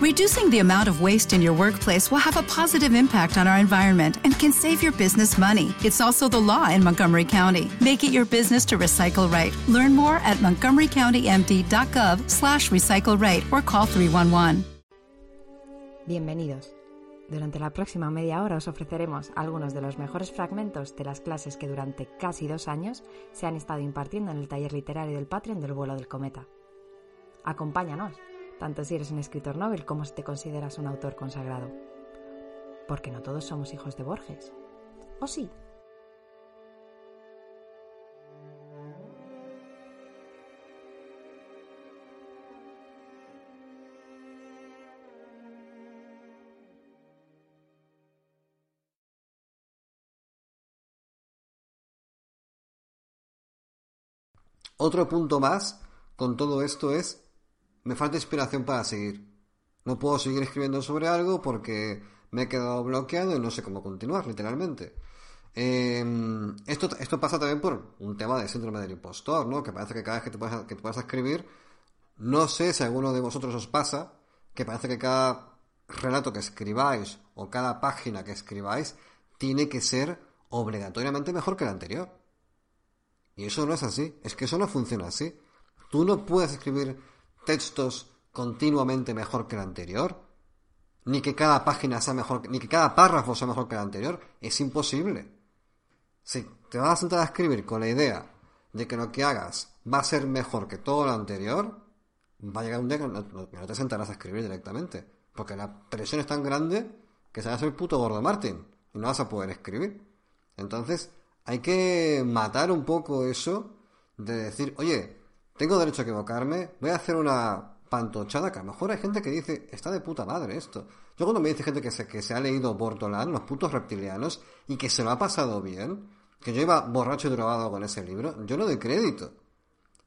Reducing the amount of waste in your workplace will have a positive impact on our environment and can save your business money. It's also the law in Montgomery County. Make it your business to recycle right. Learn more at montgomerycountymd.gov slash recycle right or call 311. Bienvenidos. Durante la próxima media hora os ofreceremos algunos de los mejores fragmentos de las clases que durante casi dos años se han estado impartiendo en el taller literario del Patreon del vuelo del cometa. Acompáñanos tanto si eres un escritor novel como si te consideras un autor consagrado. Porque no todos somos hijos de Borges. ¿O sí? Otro punto más con todo esto es me falta inspiración para seguir. No puedo seguir escribiendo sobre algo porque me he quedado bloqueado y no sé cómo continuar, literalmente. Em, esto, esto pasa también por un tema de síndrome del impostor, ¿no? Que parece que cada vez que te, puedas, que te a escribir, no sé si a alguno de vosotros os pasa, que parece que cada relato que escribáis o cada página que escribáis tiene que ser obligatoriamente mejor que la anterior. Y eso no es así, es que eso no funciona así. Tú no puedes escribir textos continuamente mejor que el anterior, ni que cada página sea mejor, ni que cada párrafo sea mejor que el anterior, es imposible. Si te vas a sentar a escribir con la idea de que lo que hagas va a ser mejor que todo lo anterior, va a llegar un día que no, te sentarás a escribir directamente, porque la presión es tan grande que se va a hacer el puto gordo Martín y no vas a poder escribir. Entonces, hay que matar un poco eso de decir, oye, tengo derecho a equivocarme, voy a hacer una pantochada, que a lo mejor hay gente que dice, está de puta madre esto. Yo cuando me dice gente que se, que se ha leído Bortolán, los putos reptilianos, y que se lo ha pasado bien, que yo iba borracho y drogado con ese libro, yo no doy crédito.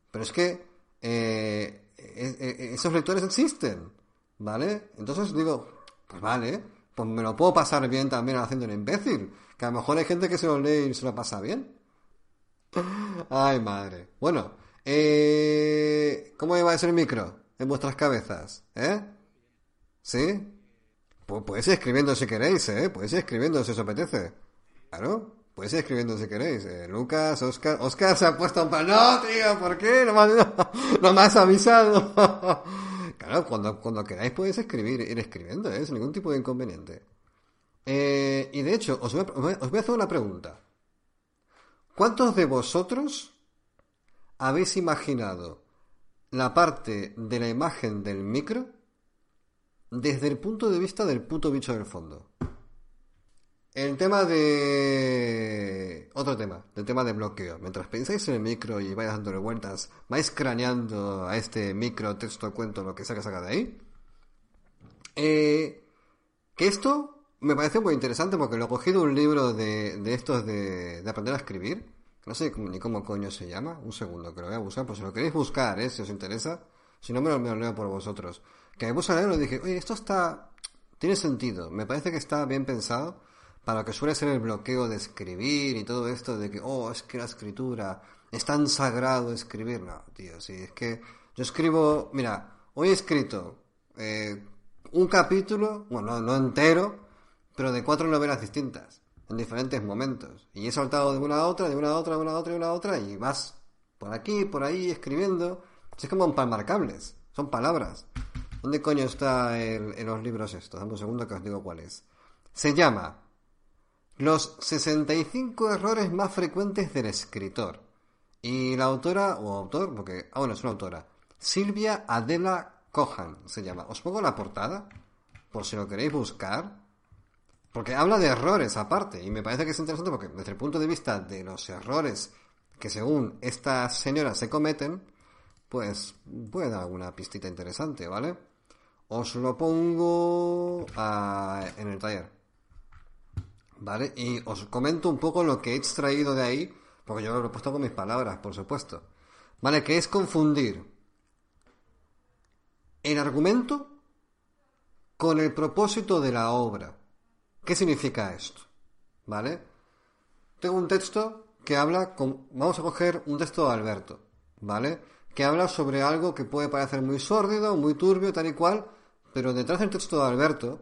Pero es que eh, e, e, esos lectores existen, ¿vale? Entonces digo, pues vale, pues me lo puedo pasar bien también haciendo un imbécil, que a lo mejor hay gente que se lo lee y se lo pasa bien. Ay, madre. Bueno, eh, ¿Cómo iba a el micro en vuestras cabezas? ¿Eh? ¿Sí? Pues podéis ir escribiendo si queréis, ¿eh? Podéis ir escribiendo si os apetece. Claro, podéis ir escribiendo si queréis. Eh, Lucas, Oscar... Oscar se ha puesto un pan... No, tío, ¿por qué? No me, has avisado. claro, cuando, cuando queráis podéis escribir, ir escribiendo, ¿eh? Sin ningún tipo de inconveniente. Eh, y de hecho, os voy, os voy a hacer una pregunta. ¿Cuántos de vosotros habéis imaginado la parte de la imagen del micro desde el punto de vista del puto bicho del fondo. El tema de... Otro tema, el tema de bloqueo. Mientras pensáis en el micro y vais dándole vueltas, vais craneando a este micro, texto, cuento, lo que sea que saca de ahí. Eh, que esto me parece muy interesante porque lo he cogido un libro de, de estos de, de aprender a escribir no sé ni cómo coño se llama. Un segundo, que lo voy a buscar. Pues si lo queréis buscar, ¿eh? Si os interesa. Si no, me lo, leo por vosotros. Que me puse a leerlo y dije, oye, esto está... Tiene sentido. Me parece que está bien pensado para lo que suele ser el bloqueo de escribir y todo esto de que, oh, es que la escritura es tan sagrado escribir. No, tío, sí, es que yo escribo... Mira, hoy he escrito eh, un capítulo, bueno, no entero, pero de cuatro novelas distintas en diferentes momentos. Y he saltado de una a otra, de una a otra, de una a otra, de una a otra, y vas por aquí, por ahí, escribiendo. Es como un palmarcables, son palabras. ¿Dónde coño está en los libros estos? Dame un segundo que os digo cuál es. Se llama Los 65 errores más frecuentes del escritor. Y la autora, o autor, porque, ah, bueno, es una autora, Silvia Adela Cohan se llama. Os pongo la portada, por si lo queréis buscar. Porque habla de errores aparte, y me parece que es interesante porque desde el punto de vista de los errores que según estas señoras se cometen, pues puede dar alguna pistita interesante, ¿vale? Os lo pongo en el taller. ¿Vale? Y os comento un poco lo que he extraído de ahí, porque yo lo he puesto con mis palabras, por supuesto. ¿Vale? Que es confundir el argumento con el propósito de la obra. ¿Qué significa esto? ¿Vale? Tengo un texto que habla con... Vamos a coger un texto de Alberto, ¿vale? Que habla sobre algo que puede parecer muy sórdido, muy turbio, tal y cual, Pero detrás del texto de Alberto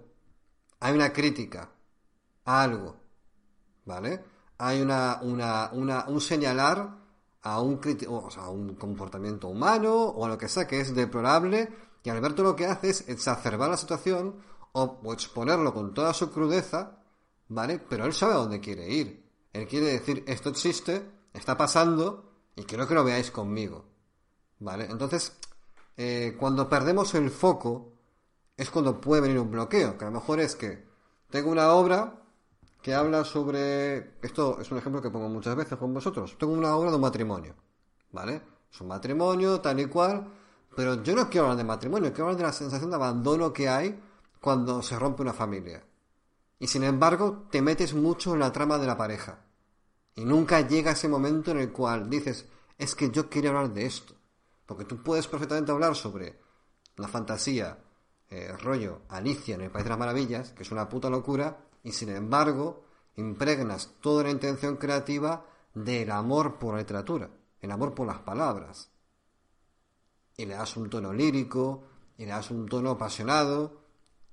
hay una crítica a algo, ¿vale? Hay una, una, una un señalar a un, o sea, a un comportamiento humano o a lo que sea que es deplorable y Alberto lo que hace es exacerbar la situación o, exponerlo con toda su crudeza, ¿vale? Pero él sabe a dónde quiere ir. Él quiere decir, esto existe, está pasando y quiero que lo veáis conmigo. ¿Vale? Entonces, eh, cuando perdemos el foco es cuando puede venir un bloqueo, que a lo mejor es que tengo una obra que habla sobre... Esto es un ejemplo que pongo muchas veces con vosotros. Tengo una obra de un matrimonio, ¿vale? Es un matrimonio tal y cual, pero yo no quiero hablar de matrimonio, quiero hablar de la sensación de abandono que hay cuando se rompe una familia. Y sin embargo, te metes mucho en la trama de la pareja. Y nunca llega ese momento en el cual dices, es que yo quería hablar de esto. Porque tú puedes perfectamente hablar sobre la fantasía, eh, rollo Alicia en el País de las Maravillas, que es una puta locura, y sin embargo impregnas toda la intención creativa del amor por la literatura, el amor por las palabras. Y le das un tono lírico, y le das un tono apasionado.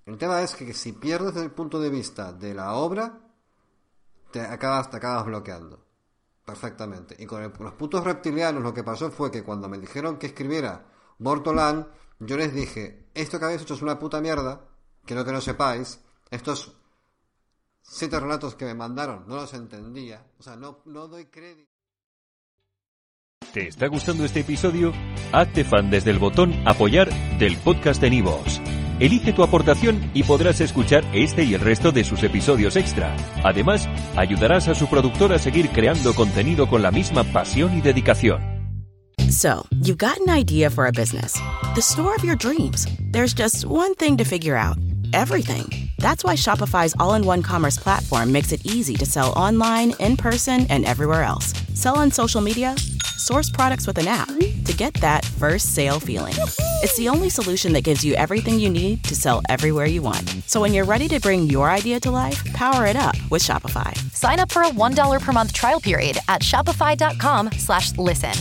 El tema es que si pierdes el punto de vista de la obra, te acabas, te acabas bloqueando. Perfectamente. Y con los putos reptilianos lo que pasó fue que cuando me dijeron que escribiera Bortolán, yo les dije, esto que habéis hecho es una puta mierda, quiero que no sepáis, estos siete relatos que me mandaron no los entendía, o sea, no, no doy crédito. ¿Te está gustando este episodio? Hazte fan desde el botón apoyar del podcast de Nivos. Elige tu aportación y podrás escuchar este y el resto de sus episodios extra. Además, ayudarás a su productor a seguir creando contenido con la misma pasión y dedicación. So, you've got an idea for a business. The store of your dreams. There's just one thing to figure out. Everything. That's why Shopify's all-in-one commerce platform makes it easy to sell online, in person, and everywhere else. Sell on social media, source products with an app to get that first sale feeling. It's the only solution that gives you everything you need to sell everywhere you want. So when you're ready to bring your idea to life, power it up with Shopify. Sign up for a $1 per month trial period at shopify.com slash listen.